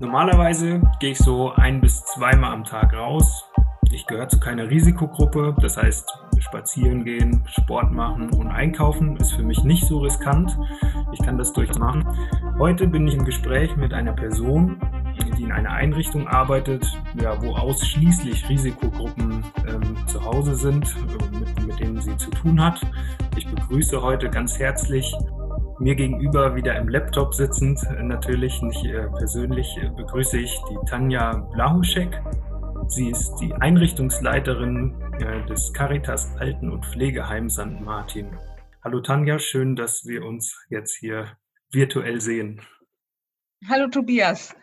Normalerweise gehe ich so ein bis zweimal am Tag raus. Ich gehöre zu keiner Risikogruppe, das heißt, spazieren gehen, Sport machen und einkaufen ist für mich nicht so riskant. Ich kann das durchmachen. Heute bin ich im Gespräch mit einer Person, die in einer Einrichtung arbeitet, ja, wo ausschließlich Risikogruppen ähm, zu Hause sind, äh, mit, mit denen sie zu tun hat. Ich begrüße heute ganz herzlich mir gegenüber wieder im Laptop sitzend, äh, natürlich nicht äh, persönlich, äh, begrüße ich die Tanja Blahuschek. Sie ist die Einrichtungsleiterin des Caritas Alten- und Pflegeheim St. Martin. Hallo Tanja, schön, dass wir uns jetzt hier virtuell sehen. Hallo Tobias.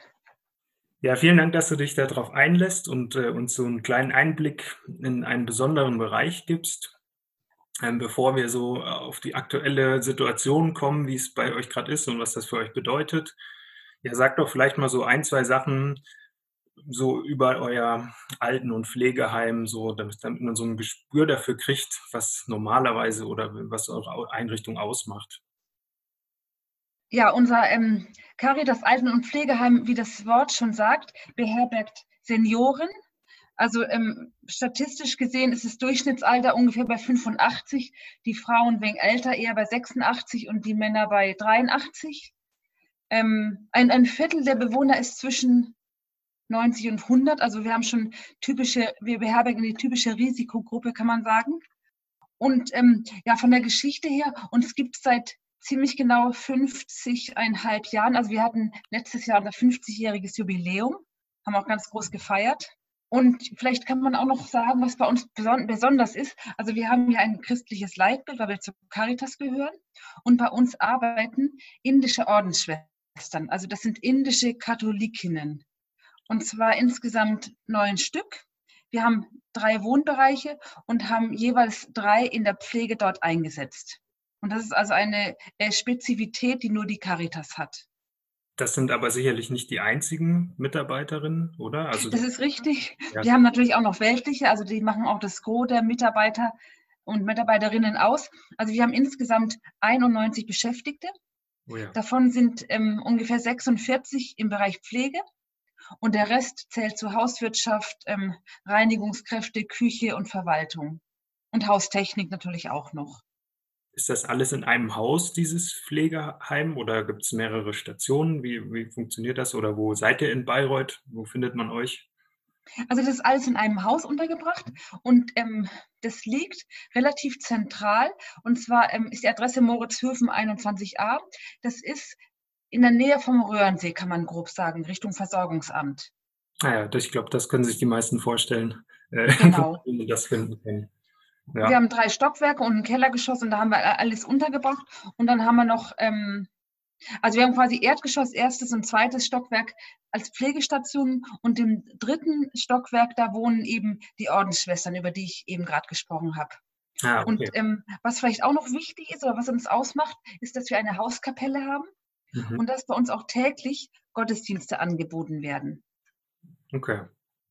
Ja, vielen Dank, dass du dich darauf einlässt und äh, uns so einen kleinen Einblick in einen besonderen Bereich gibst. Ähm, bevor wir so auf die aktuelle Situation kommen, wie es bei euch gerade ist und was das für euch bedeutet. Ja, sagt doch vielleicht mal so ein, zwei Sachen so über euer Alten- und Pflegeheim, so damit, damit man so ein Gespür dafür kriegt, was normalerweise oder was eure Einrichtung ausmacht. Ja, unser ähm, Caritas Alten- und Pflegeheim, wie das Wort schon sagt, beherbergt Senioren also ähm, statistisch gesehen ist das Durchschnittsalter ungefähr bei 85, die Frauen wegen älter eher bei 86 und die Männer bei 83. Ähm, ein, ein Viertel der Bewohner ist zwischen 90 und 100, also wir haben schon typische, wir beherbergen die typische Risikogruppe, kann man sagen. Und ähm, ja, von der Geschichte her, und es gibt seit ziemlich genau 50,5 Jahren, also wir hatten letztes Jahr unser 50-jähriges Jubiläum, haben auch ganz groß gefeiert. Und vielleicht kann man auch noch sagen, was bei uns besonders ist. Also wir haben ja ein christliches Leitbild, weil wir zur Caritas gehören. Und bei uns arbeiten indische Ordensschwestern. Also das sind indische Katholikinnen. Und zwar insgesamt neun Stück. Wir haben drei Wohnbereiche und haben jeweils drei in der Pflege dort eingesetzt. Und das ist also eine äh, Spezifität, die nur die Caritas hat. Das sind aber sicherlich nicht die einzigen Mitarbeiterinnen, oder? Also, das ist richtig. Ja. Wir haben natürlich auch noch weltliche, also die machen auch das Gros der Mitarbeiter und Mitarbeiterinnen aus. Also wir haben insgesamt 91 Beschäftigte. Oh ja. Davon sind ähm, ungefähr 46 im Bereich Pflege und der Rest zählt zu Hauswirtschaft, ähm, Reinigungskräfte, Küche und Verwaltung und Haustechnik natürlich auch noch. Ist das alles in einem Haus, dieses Pflegeheim, oder gibt es mehrere Stationen? Wie, wie funktioniert das? Oder wo seid ihr in Bayreuth? Wo findet man euch? Also das ist alles in einem Haus untergebracht und ähm, das liegt relativ zentral. Und zwar ähm, ist die Adresse Moritzhöfen 21a. Das ist in der Nähe vom Röhrensee, kann man grob sagen, Richtung Versorgungsamt. Naja, ah ich glaube, das können sich die meisten vorstellen, äh, genau. wo das finden können. Ja. Wir haben drei Stockwerke und ein Kellergeschoss und da haben wir alles untergebracht. Und dann haben wir noch, ähm, also wir haben quasi Erdgeschoss, erstes und zweites Stockwerk als Pflegestation und im dritten Stockwerk, da wohnen eben die Ordensschwestern, über die ich eben gerade gesprochen habe. Ah, okay. Und ähm, was vielleicht auch noch wichtig ist oder was uns ausmacht, ist, dass wir eine Hauskapelle haben mhm. und dass bei uns auch täglich Gottesdienste angeboten werden. Okay.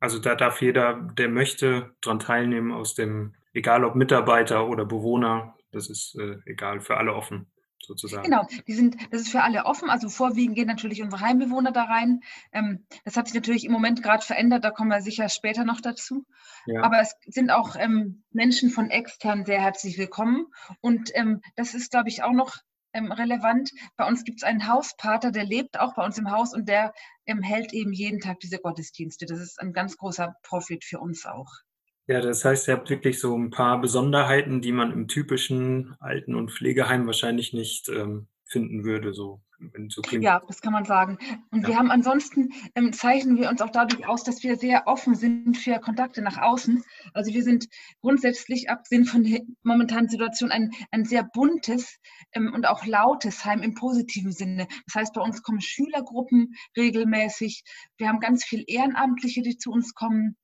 Also da darf jeder, der möchte, daran teilnehmen aus dem egal ob Mitarbeiter oder Bewohner, das ist äh, egal, für alle offen sozusagen. Genau, die sind, das ist für alle offen. Also vorwiegend gehen natürlich unsere Heimbewohner da rein. Ähm, das hat sich natürlich im Moment gerade verändert, da kommen wir sicher später noch dazu. Ja. Aber es sind auch ähm, Menschen von extern sehr herzlich willkommen. Und ähm, das ist, glaube ich, auch noch ähm, relevant. Bei uns gibt es einen Hauspater, der lebt auch bei uns im Haus und der ähm, hält eben jeden Tag diese Gottesdienste. Das ist ein ganz großer Profit für uns auch. Ja, das heißt, ihr habt wirklich so ein paar Besonderheiten, die man im typischen Alten- und Pflegeheim wahrscheinlich nicht ähm, finden würde, so. Ja, das kann man sagen. Und ja. wir haben ansonsten, ähm, zeichnen wir uns auch dadurch aus, dass wir sehr offen sind für Kontakte nach außen. Also wir sind grundsätzlich, abgesehen von der momentanen Situation, ein, ein sehr buntes ähm, und auch lautes Heim im positiven Sinne. Das heißt, bei uns kommen Schülergruppen regelmäßig. Wir haben ganz viel Ehrenamtliche, die zu uns kommen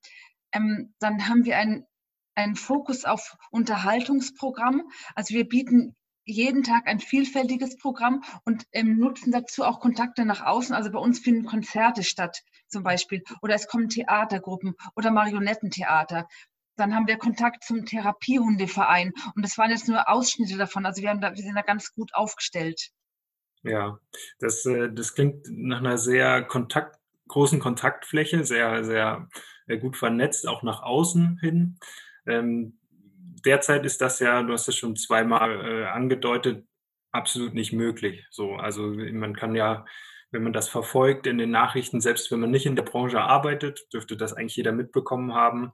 ähm, dann haben wir einen, einen Fokus auf Unterhaltungsprogramm. Also wir bieten jeden Tag ein vielfältiges Programm und ähm, nutzen dazu auch Kontakte nach außen. Also bei uns finden Konzerte statt zum Beispiel oder es kommen Theatergruppen oder Marionettentheater. Dann haben wir Kontakt zum Therapiehundeverein und das waren jetzt nur Ausschnitte davon. Also wir, da, wir sind da ganz gut aufgestellt. Ja, das, äh, das klingt nach einer sehr kontakt großen Kontaktfläche, sehr, sehr gut vernetzt, auch nach außen hin. Ähm, derzeit ist das ja, du hast es schon zweimal äh, angedeutet, absolut nicht möglich. So, also man kann ja, wenn man das verfolgt in den Nachrichten, selbst wenn man nicht in der Branche arbeitet, dürfte das eigentlich jeder mitbekommen haben.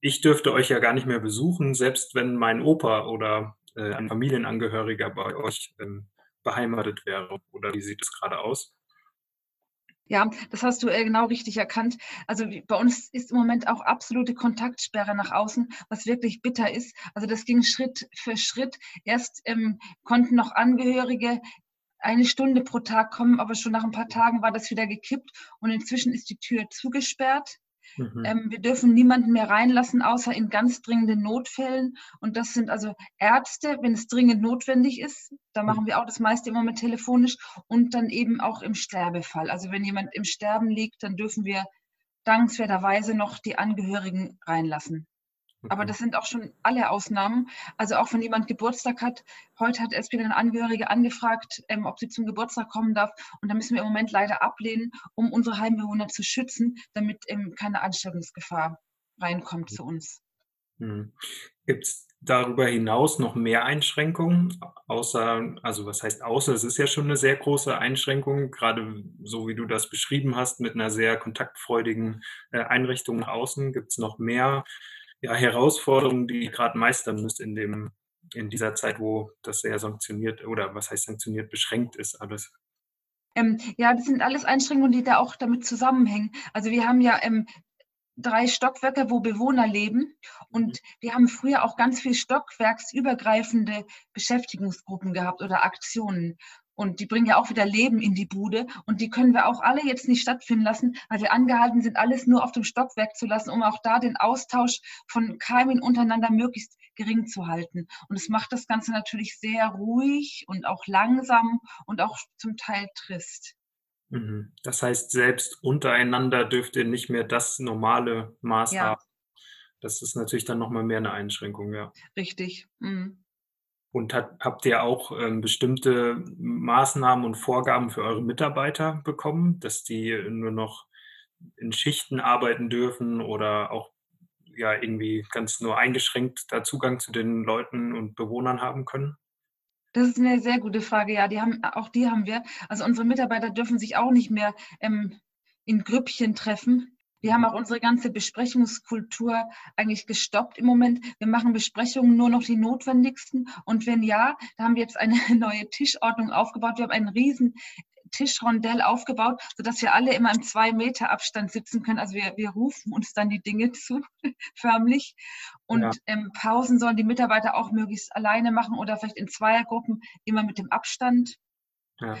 Ich dürfte euch ja gar nicht mehr besuchen, selbst wenn mein Opa oder äh, ein Familienangehöriger bei euch ähm, beheimatet wäre. Oder wie sieht es gerade aus? Ja, das hast du äh, genau richtig erkannt. Also bei uns ist im Moment auch absolute Kontaktsperre nach außen, was wirklich bitter ist. Also das ging Schritt für Schritt. Erst ähm, konnten noch Angehörige eine Stunde pro Tag kommen, aber schon nach ein paar Tagen war das wieder gekippt und inzwischen ist die Tür zugesperrt. Mhm. Ähm, wir dürfen niemanden mehr reinlassen, außer in ganz dringenden Notfällen. Und das sind also Ärzte, wenn es dringend notwendig ist. Da mhm. machen wir auch das meiste im Moment telefonisch. Und dann eben auch im Sterbefall. Also wenn jemand im Sterben liegt, dann dürfen wir dankenswerterweise noch die Angehörigen reinlassen. Aber das sind auch schon alle Ausnahmen. Also auch wenn jemand Geburtstag hat, heute hat erst wieder eine Angehörige angefragt, ähm, ob sie zum Geburtstag kommen darf. Und da müssen wir im Moment leider ablehnen, um unsere Heimbewohner zu schützen, damit ähm, keine Ansteckungsgefahr reinkommt zu uns. Hm. Gibt es darüber hinaus noch mehr Einschränkungen? Außer, also was heißt außer, es ist ja schon eine sehr große Einschränkung, gerade so wie du das beschrieben hast, mit einer sehr kontaktfreudigen äh, Einrichtung außen. Gibt es noch mehr ja, Herausforderungen, die ihr gerade meistern müsst in dem, in dieser Zeit, wo das sehr sanktioniert oder was heißt sanktioniert, beschränkt ist alles? Ähm, ja, das sind alles Einschränkungen, die da auch damit zusammenhängen. Also wir haben ja ähm, drei Stockwerke, wo Bewohner leben. Und mhm. wir haben früher auch ganz viel stockwerksübergreifende Beschäftigungsgruppen gehabt oder Aktionen. Und die bringen ja auch wieder Leben in die Bude. Und die können wir auch alle jetzt nicht stattfinden lassen, weil wir angehalten sind, alles nur auf dem Stockwerk zu lassen, um auch da den Austausch von Keimen untereinander möglichst gering zu halten. Und es macht das Ganze natürlich sehr ruhig und auch langsam und auch zum Teil trist. Mhm. Das heißt, selbst untereinander dürft ihr nicht mehr das normale Maß ja. haben. Das ist natürlich dann nochmal mehr eine Einschränkung, ja. Richtig. Mhm. Und hat, habt ihr auch ähm, bestimmte Maßnahmen und Vorgaben für eure Mitarbeiter bekommen, dass die nur noch in Schichten arbeiten dürfen oder auch ja irgendwie ganz nur eingeschränkt da Zugang zu den Leuten und Bewohnern haben können? Das ist eine sehr gute Frage. Ja, die haben, auch die haben wir. Also unsere Mitarbeiter dürfen sich auch nicht mehr ähm, in Grüppchen treffen. Wir haben auch unsere ganze Besprechungskultur eigentlich gestoppt im Moment. Wir machen Besprechungen nur noch die notwendigsten. Und wenn ja, da haben wir jetzt eine neue Tischordnung aufgebaut. Wir haben einen riesen Tischrondell aufgebaut, sodass wir alle immer im zwei Meter Abstand sitzen können. Also wir, wir rufen uns dann die Dinge zu, förmlich. Und ja. ähm, Pausen sollen die Mitarbeiter auch möglichst alleine machen oder vielleicht in Zweiergruppen, immer mit dem Abstand. Ja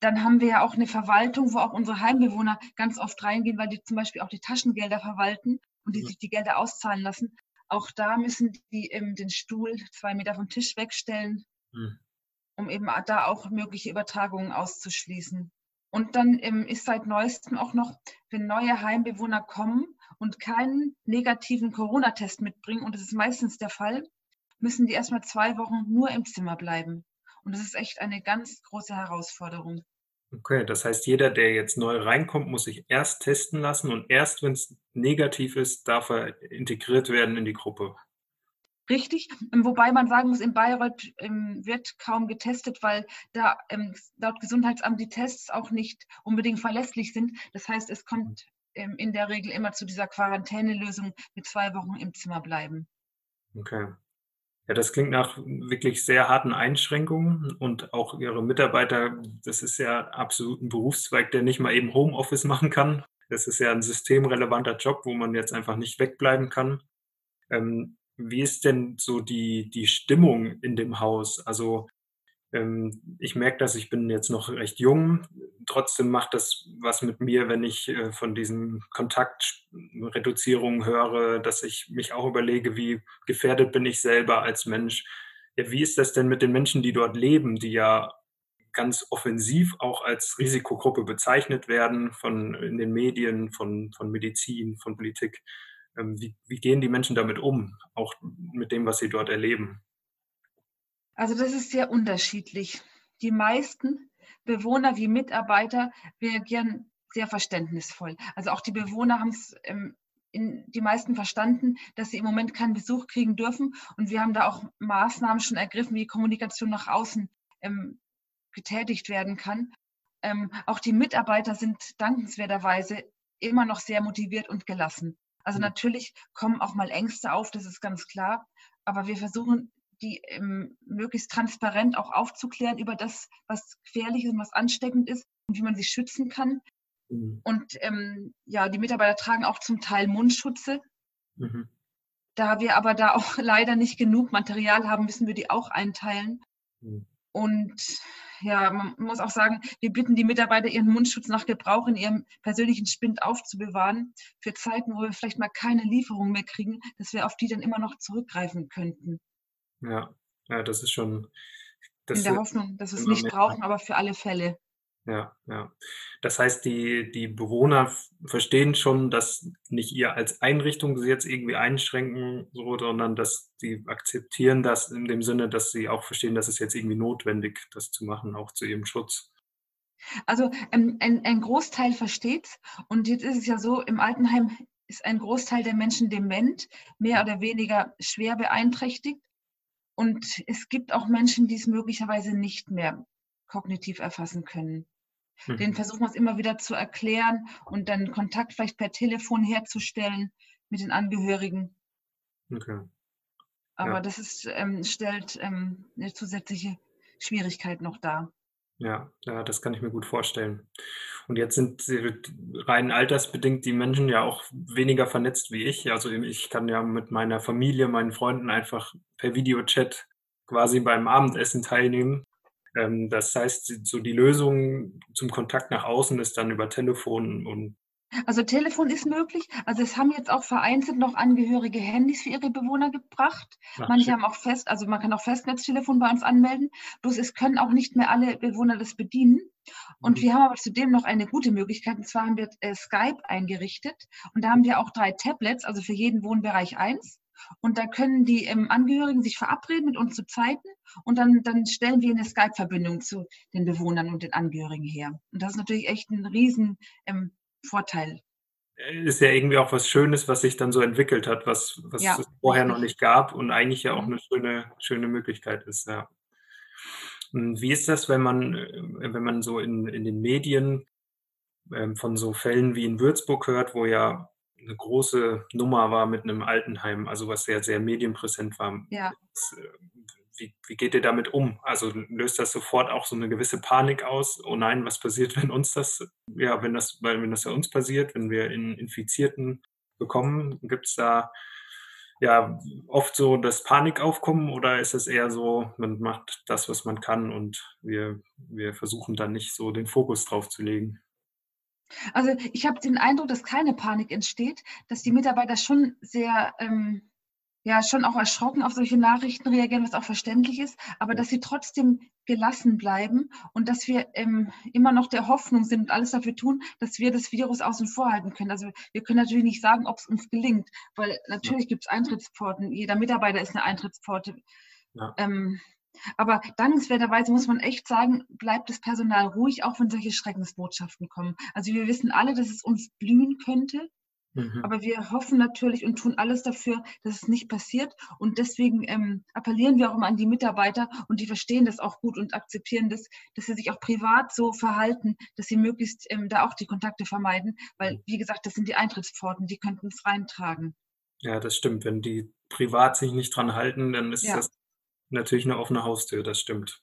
dann haben wir ja auch eine Verwaltung, wo auch unsere Heimbewohner ganz oft reingehen, weil die zum Beispiel auch die Taschengelder verwalten und die mhm. sich die Gelder auszahlen lassen. Auch da müssen die eben den Stuhl zwei Meter vom Tisch wegstellen, mhm. um eben da auch mögliche Übertragungen auszuschließen. Und dann ähm, ist seit neuestem auch noch, wenn neue Heimbewohner kommen und keinen negativen Corona-Test mitbringen, und das ist meistens der Fall, müssen die erstmal zwei Wochen nur im Zimmer bleiben. Und das ist echt eine ganz große Herausforderung. Okay, das heißt, jeder, der jetzt neu reinkommt, muss sich erst testen lassen und erst, wenn es negativ ist, darf er integriert werden in die Gruppe. Richtig, ähm, wobei man sagen muss, in Bayreuth ähm, wird kaum getestet, weil da ähm, laut Gesundheitsamt die Tests auch nicht unbedingt verlässlich sind. Das heißt, es kommt ähm, in der Regel immer zu dieser Quarantänelösung mit zwei Wochen im Zimmer bleiben. Okay. Ja, das klingt nach wirklich sehr harten Einschränkungen und auch Ihre Mitarbeiter, das ist ja absolut ein Berufszweig, der nicht mal eben Homeoffice machen kann. Das ist ja ein systemrelevanter Job, wo man jetzt einfach nicht wegbleiben kann. Ähm, wie ist denn so die, die Stimmung in dem Haus? Also ich merke dass ich bin jetzt noch recht jung. Trotzdem macht das was mit mir, wenn ich äh, von diesen Kontaktreduzierungen höre, dass ich mich auch überlege, wie gefährdet bin ich selber als Mensch. Ja, wie ist das denn mit den Menschen, die dort leben, die ja ganz offensiv auch als Risikogruppe bezeichnet werden von in den Medien, von, von Medizin, von Politik? Ähm, wie, wie gehen die Menschen damit um, auch mit dem, was sie dort erleben? Also das ist sehr unterschiedlich. Die meisten Bewohner wie Mitarbeiter reagieren sehr verständnisvoll. Also auch die Bewohner haben es ähm, in, die meisten verstanden, dass sie im Moment keinen Besuch kriegen dürfen. Und wir haben da auch Maßnahmen schon ergriffen, wie Kommunikation nach außen ähm, getätigt werden kann. Ähm, auch die Mitarbeiter sind dankenswerterweise immer noch sehr motiviert und gelassen. Also mhm. natürlich kommen auch mal Ängste auf, das ist ganz klar. Aber wir versuchen, die ähm, möglichst transparent auch aufzuklären über das, was gefährlich ist und was ansteckend ist und wie man sich schützen kann. Mhm. Und ähm, ja, die Mitarbeiter tragen auch zum Teil Mundschutze. Mhm. Da wir aber da auch leider nicht genug Material haben, müssen wir die auch einteilen. Mhm. Und ja, man muss auch sagen, wir bitten die Mitarbeiter, ihren Mundschutz nach Gebrauch in ihrem persönlichen Spind aufzubewahren, für Zeiten, wo wir vielleicht mal keine Lieferung mehr kriegen, dass wir auf die dann immer noch zurückgreifen könnten. Ja, ja, das ist schon. Das in der Hoffnung, dass wir es nicht brauchen, aber für alle Fälle. Ja, ja. Das heißt, die, die Bewohner verstehen schon, dass nicht ihr als Einrichtung sie jetzt irgendwie einschränken, so, sondern dass sie akzeptieren das in dem Sinne, dass sie auch verstehen, dass es jetzt irgendwie notwendig, das zu machen, auch zu ihrem Schutz. Also ähm, ein, ein Großteil versteht es. Und jetzt ist es ja so, im Altenheim ist ein Großteil der Menschen dement, mehr oder weniger schwer beeinträchtigt. Und es gibt auch Menschen, die es möglicherweise nicht mehr kognitiv erfassen können. Mhm. Den versuchen wir es immer wieder zu erklären und dann Kontakt vielleicht per Telefon herzustellen mit den Angehörigen. Okay. Aber ja. das ist, ähm, stellt ähm, eine zusätzliche Schwierigkeit noch dar. Ja, ja, das kann ich mir gut vorstellen. Und jetzt sind rein altersbedingt die Menschen ja auch weniger vernetzt wie ich. Also ich kann ja mit meiner Familie, meinen Freunden einfach per Videochat quasi beim Abendessen teilnehmen. Ähm, das heißt, so die Lösung zum Kontakt nach außen ist dann über Telefon und also Telefon ist möglich. Also es haben jetzt auch vereinzelt noch Angehörige Handys für ihre Bewohner gebracht. Ach, Manche schön. haben auch fest, also man kann auch Festnetztelefon bei uns anmelden. Bloß es können auch nicht mehr alle Bewohner das bedienen. Und mhm. wir haben aber zudem noch eine gute Möglichkeit. Und zwar haben wir äh, Skype eingerichtet. Und da haben wir auch drei Tablets, also für jeden Wohnbereich eins. Und da können die ähm, Angehörigen sich verabreden mit uns zu Zeiten und dann, dann stellen wir eine Skype-Verbindung zu den Bewohnern und den Angehörigen her. Und das ist natürlich echt ein riesen ähm, Vorteil. Ist ja irgendwie auch was Schönes, was sich dann so entwickelt hat, was, was ja, es vorher noch nicht gab und eigentlich ja auch mhm. eine schöne, schöne Möglichkeit ist, ja. Und wie ist das, wenn man, äh, wenn man so in, in den Medien ähm, von so Fällen wie in Würzburg hört, wo ja eine große Nummer war mit einem Altenheim, also was sehr, sehr medienpräsent war. Ja. Wie, wie geht ihr damit um? Also löst das sofort auch so eine gewisse Panik aus? Oh nein, was passiert, wenn uns das, ja, wenn das, wenn das bei uns passiert, wenn wir in Infizierten bekommen, gibt es da ja oft so das Panikaufkommen oder ist es eher so, man macht das, was man kann und wir, wir versuchen dann nicht so den Fokus drauf zu legen? Also ich habe den Eindruck, dass keine Panik entsteht, dass die Mitarbeiter schon sehr, ähm, ja, schon auch erschrocken auf solche Nachrichten reagieren, was auch verständlich ist, aber dass sie trotzdem gelassen bleiben und dass wir ähm, immer noch der Hoffnung sind und alles dafür tun, dass wir das Virus außen vor halten können. Also wir können natürlich nicht sagen, ob es uns gelingt, weil natürlich ja. gibt es Eintrittspforten, jeder Mitarbeiter ist eine Eintrittspforte. Ja. Ähm, aber dankenswerterweise muss man echt sagen, bleibt das Personal ruhig, auch wenn solche Schreckensbotschaften kommen. Also wir wissen alle, dass es uns blühen könnte, mhm. aber wir hoffen natürlich und tun alles dafür, dass es nicht passiert. Und deswegen ähm, appellieren wir auch immer an die Mitarbeiter und die verstehen das auch gut und akzeptieren das, dass sie sich auch privat so verhalten, dass sie möglichst ähm, da auch die Kontakte vermeiden, weil, mhm. wie gesagt, das sind die Eintrittspforten, die könnten es reintragen. Ja, das stimmt. Wenn die privat sich nicht dran halten, dann ist ja. das natürlich eine offene Haustür, das stimmt.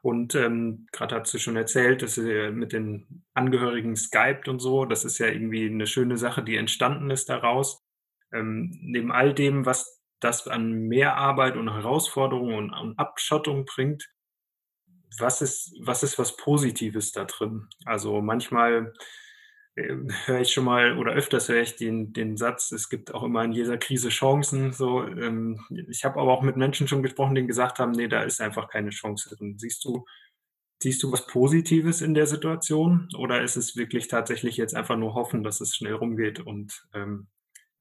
Und ähm, gerade hast du schon erzählt, dass ihr mit den Angehörigen skypt und so, das ist ja irgendwie eine schöne Sache, die entstanden ist daraus. Ähm, neben all dem, was das an Mehrarbeit und Herausforderungen und, und Abschottung bringt, was ist, was ist was Positives da drin? Also manchmal höre ich schon mal oder öfters höre ich den, den Satz, es gibt auch immer in jeder Krise Chancen. So, ähm, ich habe aber auch mit Menschen schon gesprochen, die gesagt haben, nee, da ist einfach keine Chance drin. Siehst du, siehst du was Positives in der Situation oder ist es wirklich tatsächlich jetzt einfach nur hoffen, dass es schnell rumgeht und ähm,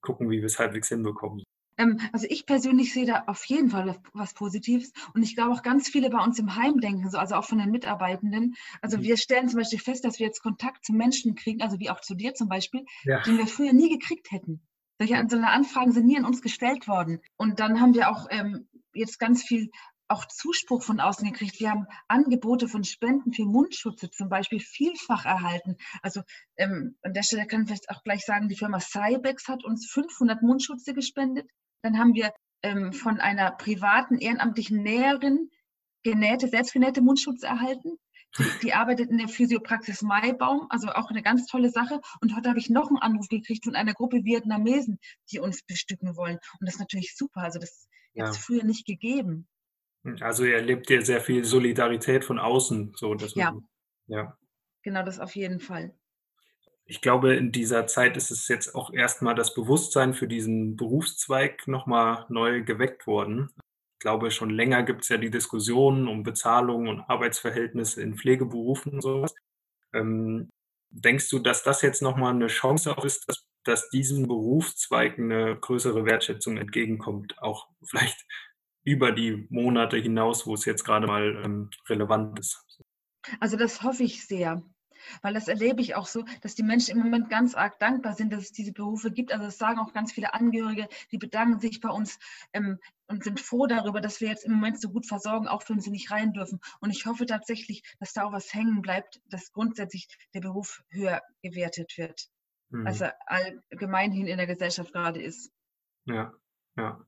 gucken, wie wir es halbwegs hinbekommen? Ähm, also ich persönlich sehe da auf jeden Fall was Positives und ich glaube auch ganz viele bei uns im Heim denken so, also auch von den Mitarbeitenden. Also mhm. wir stellen zum Beispiel fest, dass wir jetzt Kontakt zu Menschen kriegen, also wie auch zu dir zum Beispiel, ja. den wir früher nie gekriegt hätten. Solche so Anfragen sind nie an uns gestellt worden. Und dann haben wir auch ähm, jetzt ganz viel auch Zuspruch von außen gekriegt. Wir haben Angebote von Spenden für Mundschutze zum Beispiel vielfach erhalten. Also ähm, an der Stelle kann ich vielleicht auch gleich sagen, die Firma Cybex hat uns 500 Mundschutze gespendet. Dann haben wir ähm, von einer privaten ehrenamtlichen Näherin genähte, selbstgenähte Mundschutze erhalten. Die, die, arbeitet in der Physiopraxis Maibaum, also auch eine ganz tolle Sache. Und heute habe ich noch einen Anruf gekriegt von einer Gruppe Vietnamesen, die uns bestücken wollen. Und das ist natürlich super. Also das ja. ist früher nicht gegeben. Also ihr erlebt ja sehr viel Solidarität von außen. So, dass ja. Man, ja. Genau, das auf jeden Fall. Ich glaube, in dieser Zeit ist es jetzt auch erstmal das Bewusstsein für diesen Berufszweig nochmal neu geweckt worden. Ich glaube, schon länger gibt es ja die Diskussionen um Bezahlung und Arbeitsverhältnisse in Pflegeberufen und sowas. Ähm, denkst du, dass das jetzt nochmal eine Chance auch ist, dass, dass diesem Berufszweig eine größere Wertschätzung entgegenkommt, auch vielleicht über die Monate hinaus, wo es jetzt gerade mal ähm, relevant ist. Also das hoffe ich sehr. Weil das erlebe ich auch so, dass die Menschen im Moment ganz arg dankbar sind, dass es diese Berufe gibt. Also das sagen auch ganz viele Angehörige, die bedanken sich bei uns ähm, und sind froh darüber, dass wir jetzt im Moment so gut versorgen, auch wenn sie nicht rein dürfen. Und ich hoffe tatsächlich, dass da auch was hängen bleibt, dass grundsätzlich der Beruf höher gewertet wird, mhm. als er allgemeinhin in der Gesellschaft gerade ist. Ja, ja.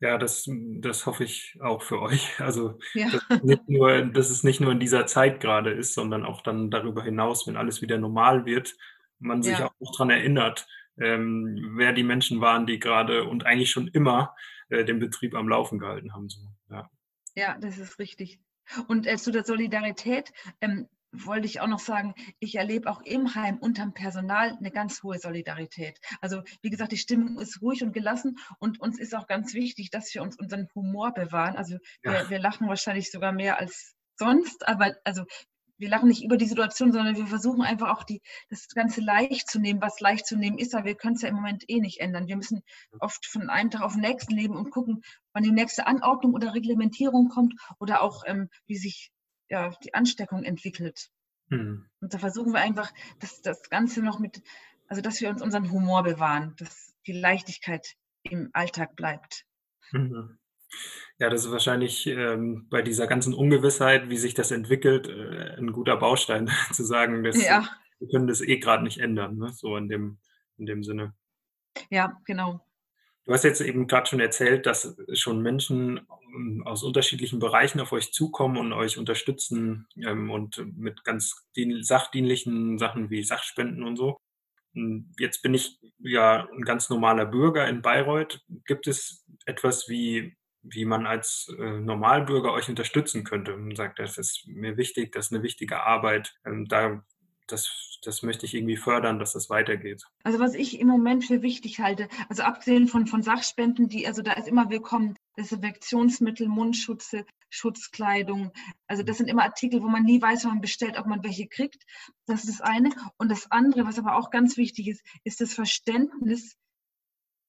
Ja, das, das hoffe ich auch für euch. Also, ja. dass, nicht nur, dass es nicht nur in dieser Zeit gerade ist, sondern auch dann darüber hinaus, wenn alles wieder normal wird, man sich ja. auch daran erinnert, ähm, wer die Menschen waren, die gerade und eigentlich schon immer äh, den Betrieb am Laufen gehalten haben. So. Ja. ja, das ist richtig. Und äh, zu der Solidarität, ähm, wollte ich auch noch sagen, ich erlebe auch im Heim unterm Personal eine ganz hohe Solidarität. Also wie gesagt, die Stimmung ist ruhig und gelassen und uns ist auch ganz wichtig, dass wir uns unseren Humor bewahren. Also ja. wir, wir, lachen wahrscheinlich sogar mehr als sonst, aber also wir lachen nicht über die Situation, sondern wir versuchen einfach auch die, das Ganze leicht zu nehmen, was leicht zu nehmen ist, aber wir können es ja im Moment eh nicht ändern. Wir müssen oft von einem Tag auf den nächsten leben und gucken, wann die nächste Anordnung oder Reglementierung kommt oder auch ähm, wie sich ja, die Ansteckung entwickelt. Mhm. Und da versuchen wir einfach, dass das Ganze noch mit, also dass wir uns unseren Humor bewahren, dass die Leichtigkeit im Alltag bleibt. Mhm. Ja, das ist wahrscheinlich ähm, bei dieser ganzen Ungewissheit, wie sich das entwickelt, äh, ein guter Baustein, zu sagen, dass ja. wir können das eh gerade nicht ändern, ne? so in dem, in dem Sinne. Ja, genau. Du hast jetzt eben gerade schon erzählt, dass schon Menschen ähm, aus unterschiedlichen Bereichen auf euch zukommen und euch unterstützen ähm, und mit ganz sachdienlichen Sachen wie Sachspenden und so. Jetzt bin ich ja ein ganz normaler Bürger in Bayreuth. Gibt es etwas wie, wie man als äh, Normalbürger euch unterstützen könnte? Man sagt, das ist mir wichtig, das ist eine wichtige Arbeit. Ähm, da das, das möchte ich irgendwie fördern, dass das weitergeht. Also was ich im Moment für wichtig halte, also abgesehen von, von Sachspenden, die, also da ist immer willkommen, Desinfektionsmittel, Mundschutze, Schutzkleidung. Also das sind immer Artikel, wo man nie weiß, wenn man bestellt, ob man welche kriegt. Das ist das eine. Und das andere, was aber auch ganz wichtig ist, ist das Verständnis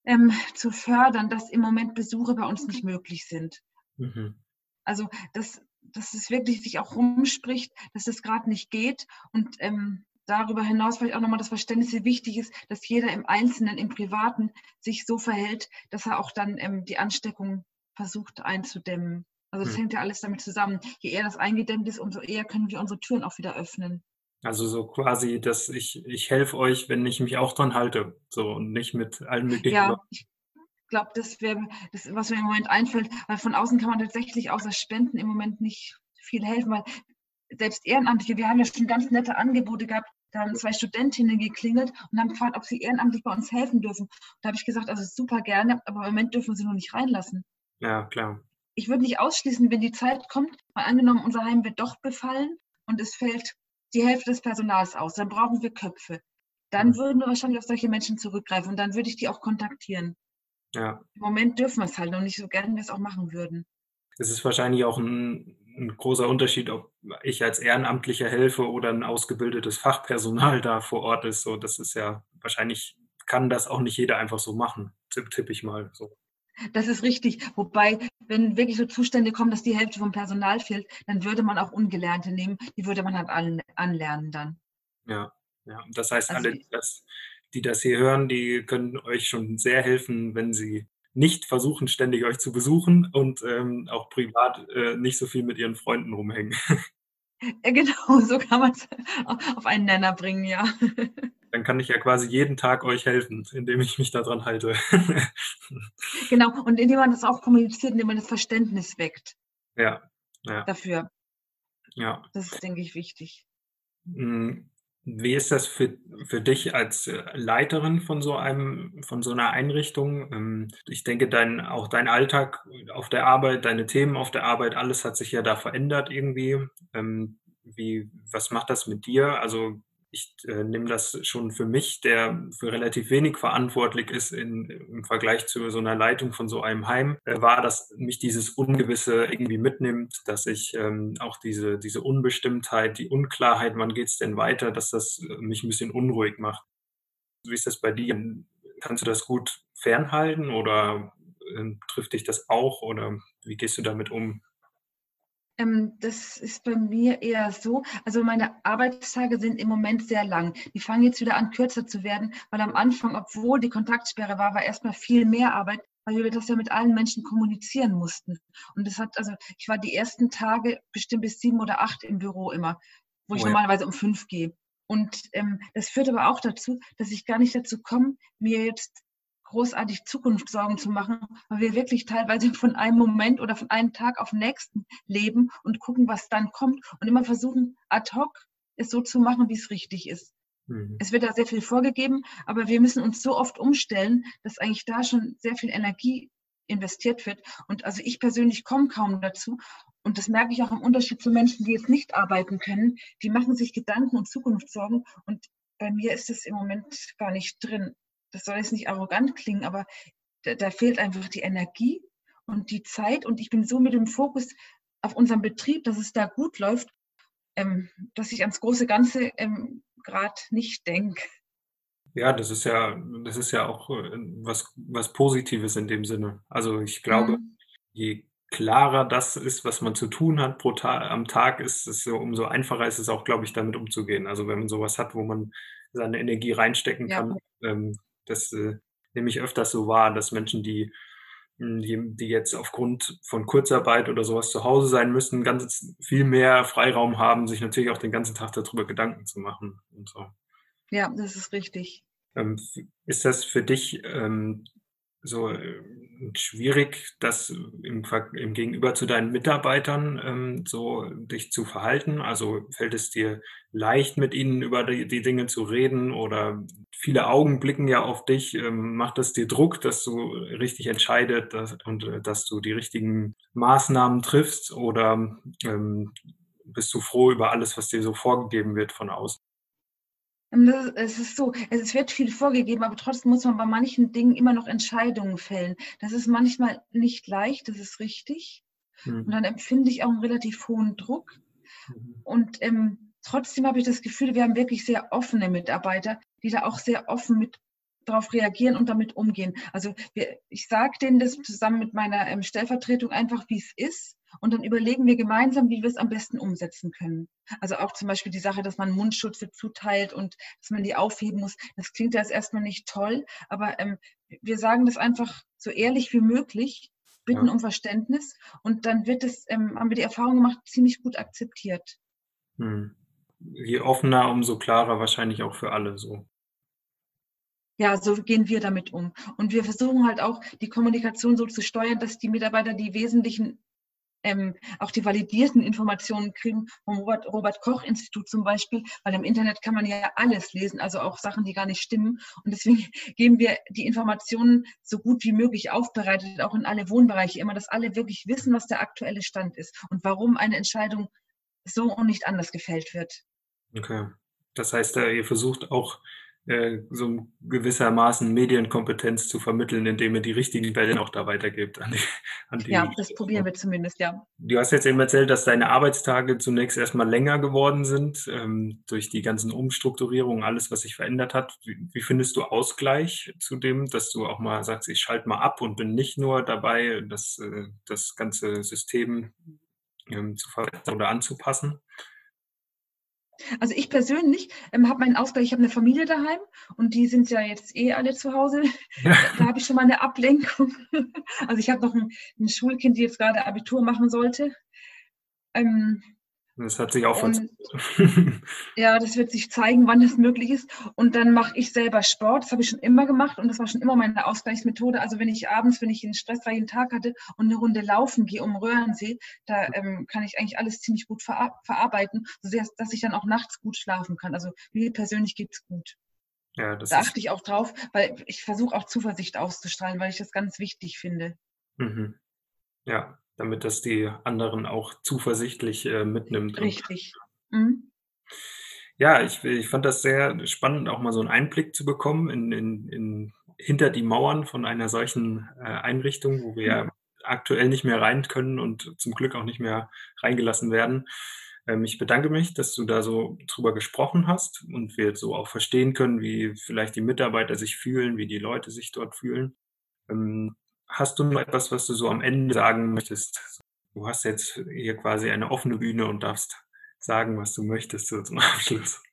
ähm, zu fördern, dass im Moment Besuche bei uns nicht möglich sind. Mhm. Also das, dass es wirklich sich auch rumspricht, dass es gerade nicht geht und ähm, darüber hinaus vielleicht auch nochmal das Verständnis, wie wichtig ist, dass jeder im Einzelnen, im Privaten sich so verhält, dass er auch dann ähm, die Ansteckung versucht einzudämmen. Also das hm. hängt ja alles damit zusammen. Je eher das eingedämmt ist, umso eher können wir unsere Türen auch wieder öffnen. Also so quasi, dass ich, ich helfe euch, wenn ich mich auch dran halte. So und nicht mit allen möglichen. Ja, ich glaube, das wäre das, was mir im Moment einfällt, weil von außen kann man tatsächlich außer Spenden im Moment nicht viel helfen, weil selbst Ehrenamtliche, wir haben ja schon ganz nette Angebote gehabt, da haben zwei Studentinnen geklingelt und haben gefragt, ob sie ehrenamtlich bei uns helfen dürfen. Da habe ich gesagt, also super gerne, aber im Moment dürfen wir sie noch nicht reinlassen. Ja, klar. Ich würde nicht ausschließen, wenn die Zeit kommt, mal angenommen, unser Heim wird doch befallen und es fällt die Hälfte des Personals aus, dann brauchen wir Köpfe. Dann mhm. würden wir wahrscheinlich auf solche Menschen zurückgreifen und dann würde ich die auch kontaktieren. Ja. Im Moment dürfen wir es halt noch nicht so gerne, wie wir es auch machen würden. Es ist wahrscheinlich auch ein, ein, großer Unterschied, ob ich als Ehrenamtlicher helfe oder ein ausgebildetes Fachpersonal da vor Ort ist. So, das ist ja wahrscheinlich kann das auch nicht jeder einfach so machen, tippe tipp ich mal so. Das ist richtig. Wobei, wenn wirklich so Zustände kommen, dass die Hälfte vom Personal fehlt, dann würde man auch Ungelernte nehmen. Die würde man halt an, anlernen dann. Ja, ja. Das heißt, also, alle, die das, die das hier hören, die können euch schon sehr helfen, wenn sie nicht versuchen, ständig euch zu besuchen und ähm, auch privat äh, nicht so viel mit ihren Freunden rumhängen. Ja, genau, so kann man es auf einen Nenner bringen, ja. Dann kann ich ja quasi jeden Tag euch helfen, indem ich mich daran halte. genau, und indem man das auch kommuniziert, indem man das Verständnis weckt. Ja, ja. Dafür. Ja. Das ist, denke ich, wichtig. Hm, wie ist das für, für dich als äh, Leiterin von so einem, von so einer Einrichtung? Ähm, ich denke, dein, auch dein Alltag auf der Arbeit, deine Themen auf der Arbeit, alles hat sich ja da verändert irgendwie. Ähm, wie, was macht das mit dir? Also ich äh, nehme das schon für mich, der für relativ wenig verantwortlich ist in, im Vergleich zu so einer Leitung von so einem Heim, äh, war, dass mich dieses Ungewisse irgendwie mitnimmt, dass ich ähm, auch diese, diese Unbestimmtheit, die Unklarheit, wann geht es denn weiter, dass das äh, mich ein bisschen unruhig macht. Wie ist das bei dir? Kannst du das gut fernhalten oder äh, trifft dich das auch oder wie gehst du damit um? Ähm, das ist bei mir eher so. Also meine Arbeitstage sind im Moment sehr lang. Die fangen jetzt wieder an, kürzer zu werden, weil am Anfang, obwohl die Kontaktsperre war, war erstmal viel mehr Arbeit, weil wir das ja mit allen Menschen kommunizieren mussten. Und das hat, also ich war die ersten Tage bestimmt bis sieben oder acht im Büro immer, wo ich oh ja. normalerweise um fünf gehe. Und ähm, das führt aber auch dazu, dass ich gar nicht dazu komme, mir jetzt großartig Zukunftssorgen zu machen, weil wir wirklich teilweise von einem Moment oder von einem Tag auf den nächsten leben und gucken, was dann kommt und immer versuchen, ad hoc es so zu machen, wie es richtig ist. Mhm. Es wird da sehr viel vorgegeben, aber wir müssen uns so oft umstellen, dass eigentlich da schon sehr viel Energie investiert wird. Und also ich persönlich komme kaum dazu. Und das merke ich auch im Unterschied zu Menschen, die jetzt nicht arbeiten können. Die machen sich Gedanken und Zukunftssorgen. Und bei mir ist es im Moment gar nicht drin das soll jetzt nicht arrogant klingen, aber da, da fehlt einfach die Energie und die Zeit. Und ich bin so mit dem Fokus auf unserem Betrieb, dass es da gut läuft, ähm, dass ich ans große Ganze ähm, gerade nicht denke. Ja, das ist ja, das ist ja auch äh, was, was Positives in dem Sinne. Also ich glaube, mhm. je klarer das ist, was man zu tun hat pro Tag, am Tag, ist es so, umso einfacher ist es auch, glaube ich, damit umzugehen. Also wenn man sowas hat, wo man seine Energie reinstecken ja. kann, ähm, das äh, nehme ich öfters so wahr, dass Menschen, die, hm, die, die jetzt aufgrund von Kurzarbeit oder sowas zu Hause sein müssen, ganz viel mehr Freiraum haben, sich natürlich auch den ganzen Tag darüber Gedanken zu machen und so. Ja, das ist richtig. Ähm, ist das für dich ähm, so äh, schwierig, das im, im, Gegenüber zu deinen Mitarbeitern ähm, so dich zu verhalten? Also fällt es dir leicht, mit ihnen über die, die Dinge zu reden oder viele Augen blicken ja auf dich. Ähm, macht es dir Druck, dass du richtig entscheidest dass, und äh, dass du die richtigen Maßnahmen triffst oder ähm, bist du froh über alles, was dir so vorgegeben wird von außen? Ähm, es ist so, es wird viel vorgegeben, aber trotzdem muss man bei manchen Dingen immer noch Entscheidungen fällen. Das ist manchmal nicht leicht, das ist richtig. Mhm. Und dann empfinde ich auch einen relativ hohen Druck. Mhm. Und ähm, trotzdem habe ich das Gefühl, wir haben wirklich sehr offene Mitarbeiter, die da auch sehr offen mit darauf reagieren und damit umgehen. Also wir, ich sage denen das zusammen mit meiner ähm, Stellvertretung einfach, wie es ist. Und dann überlegen wir gemeinsam, wie wir es am besten umsetzen können. Also auch zum Beispiel die Sache, dass man Mundschutze zuteilt und dass man die aufheben muss. Das klingt ja jetzt erstmal nicht toll, aber ähm, wir sagen das einfach so ehrlich wie möglich, bitten ja. um Verständnis und dann wird es, ähm, haben wir die Erfahrung gemacht, ziemlich gut akzeptiert. Hm. Je offener, umso klarer wahrscheinlich auch für alle so. Ja, so gehen wir damit um. Und wir versuchen halt auch, die Kommunikation so zu steuern, dass die Mitarbeiter die wesentlichen ähm, auch die validierten Informationen kriegen vom Robert, Robert Koch Institut zum Beispiel, weil im Internet kann man ja alles lesen, also auch Sachen, die gar nicht stimmen. Und deswegen geben wir die Informationen so gut wie möglich aufbereitet, auch in alle Wohnbereiche immer, dass alle wirklich wissen, was der aktuelle Stand ist und warum eine Entscheidung so und nicht anders gefällt wird. Okay. Das heißt, ihr versucht auch äh, so gewissermaßen Medienkompetenz zu vermitteln, indem ihr die richtigen Wellen auch da weitergibt an die, an die Ja, das probieren wir zumindest, ja. Du hast jetzt eben erzählt, dass deine Arbeitstage zunächst erstmal länger geworden sind, ähm, durch die ganzen Umstrukturierungen, alles, was sich verändert hat. Wie, wie, findest du Ausgleich zu dem, dass du auch mal sagst, ich schalte mal ab und bin nicht nur dabei, das, äh, das ganze System ähm, zu verbessern oder anzupassen? Also ich persönlich ähm, habe meinen Ausgleich, ich habe eine Familie daheim und die sind ja jetzt eh alle zu Hause. Ja. Da, habe ich schon mal eine Ablenkung. Also ich habe noch ein, ein, Schulkind, die jetzt gerade Abitur machen sollte. Ähm, das hat sich auch und, Ja, das wird sich zeigen, wann das möglich ist. Und dann mache ich selber Sport. Das habe ich schon immer gemacht und das war schon immer meine Ausgleichsmethode. Also wenn ich abends, wenn ich einen stressreichen Tag hatte und eine Runde laufen gehe um Röhrensee, da ähm, kann ich eigentlich alles ziemlich gut verar verarbeiten, sodass dass ich dann auch nachts gut schlafen kann. Also mir persönlich geht es gut. Ja, das da achte ich auch drauf, weil ich versuche auch Zuversicht auszustrahlen, weil ich das ganz wichtig finde. Mhm. Ja, damit das die anderen auch zuversichtlich äh, mitnimmt. Richtig. Mhm. Ja, ich, ich fand das sehr spannend, auch mal so einen Einblick zu bekommen in, in, in hinter die Mauern von einer solchen äh, Einrichtung, wo wir mhm. aktuell nicht mehr rein können und zum Glück auch nicht mehr reingelassen werden. Ähm, ich bedanke mich, dass du da so drüber gesprochen hast und wir so auch verstehen können, wie vielleicht die Mitarbeiter sich fühlen, wie die Leute sich dort fühlen. Ähm, Hast du noch etwas, was du so am Ende sagen möchtest? Du hast jetzt hier quasi eine offene Bühne und darfst sagen, was du möchtest so zum Abschluss.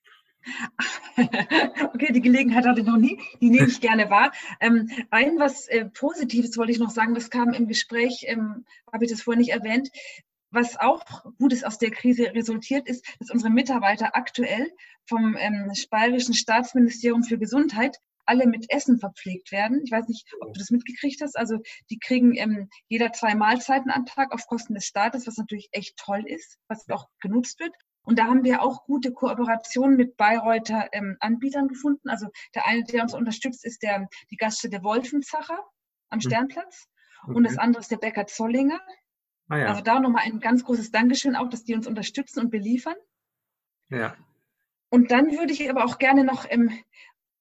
Okay, die Gelegenheit hatte ich noch nie. Die nehme ich gerne wahr. Ähm, ein was äh, Positives wollte ich noch sagen, das kam im Gespräch, ähm, habe ich das vorhin nicht erwähnt. Was auch Gutes aus der Krise resultiert, ist, dass unsere Mitarbeiter aktuell vom ähm, Bayerischen Staatsministerium für Gesundheit alle mit Essen verpflegt werden. Ich weiß nicht, ob du das mitgekriegt hast. Also die kriegen ähm, jeder zwei Mahlzeiten am Tag auf Kosten des Staates, was natürlich echt toll ist, was auch genutzt wird. Und da haben wir auch gute Kooperationen mit Bayreuther ähm, Anbietern gefunden. Also der eine, der uns unterstützt, ist der, die Gaststätte Wolfenzacher am hm. Sternplatz. Okay. Und das andere ist der Bäcker Zollinger. Ah, ja. Also da nochmal ein ganz großes Dankeschön auch, dass die uns unterstützen und beliefern. Ja. Und dann würde ich aber auch gerne noch ähm,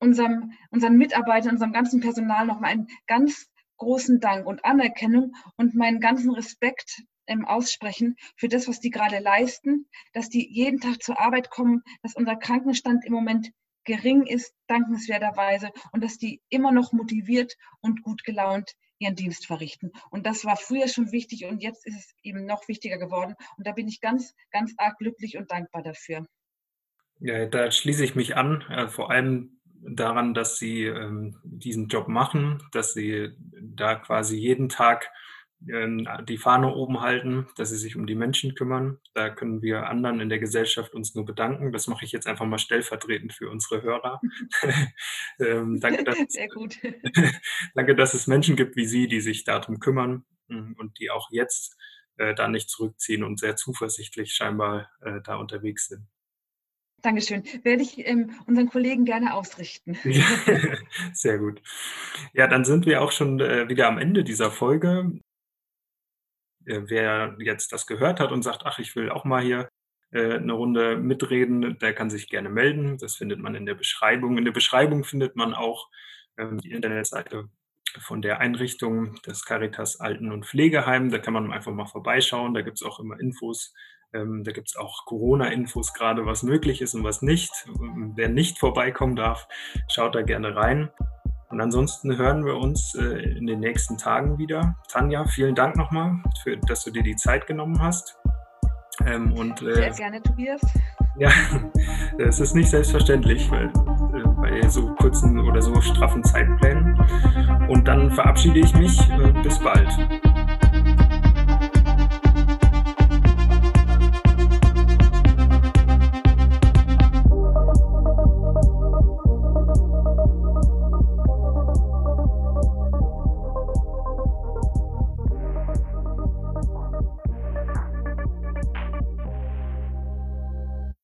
unserem, unseren Mitarbeitern, unserem ganzen Personal nochmal einen ganz großen Dank und Anerkennung und meinen ganzen Respekt ähm, aussprechen für das, was die gerade leisten, dass die jeden Tag zur Arbeit kommen, dass unser Krankenstand im Moment gering ist, dankenswerterweise, und dass die immer noch motiviert und gut gelaunt ihren Dienst verrichten. Und das war früher schon wichtig und jetzt ist es eben noch wichtiger geworden. Und da bin ich ganz, ganz arg glücklich und dankbar dafür. Ja, da schließe ich mich an. Äh, vor allem daran, dass sie ähm, diesen Job machen, dass sie da quasi jeden Tag ähm, die Fahne oben halten, dass sie sich um die Menschen kümmern. Da können wir anderen in der Gesellschaft uns nur bedanken. Das mache ich jetzt einfach mal stellvertretend für unsere Hörer. ähm, danke, dass, Sehr gut. danke, dass es Menschen gibt wie Sie, die sich darum kümmern hm, und die auch jetzt äh, da nicht zurückziehen und sehr zuversichtlich scheinbar äh, da unterwegs sind. Dankeschön. Werde ich ähm, unseren Kollegen gerne ausrichten. sehr gut. Ja, dann sind wir auch schon äh, wieder am Ende dieser Folge. Äh, wer jetzt das gehört hat und sagt, ach, ich will auch mal hier äh, eine Runde mitreden, der kann sich gerne melden. Das findet man in der Beschreibung. In der Beschreibung findet man auch ähm, die Internetseite von der Einrichtung des Caritas Alten- und Pflegeheim. Da kann man einfach mal vorbeischauen. Da gibt es auch immer Infos ähm, da gibt es auch Corona-Infos gerade, was möglich ist und was nicht. Wer nicht vorbeikommen darf, schaut da gerne rein. Und ansonsten hören wir uns äh, in den nächsten Tagen wieder. Tanja, vielen Dank nochmal, für, dass du dir die Zeit genommen hast. Ähm, und, äh, Sehr gerne, Tobias. Ja, es ist nicht selbstverständlich weil, äh, bei so kurzen oder so straffen Zeitplänen. Und dann verabschiede ich mich. Äh, bis bald.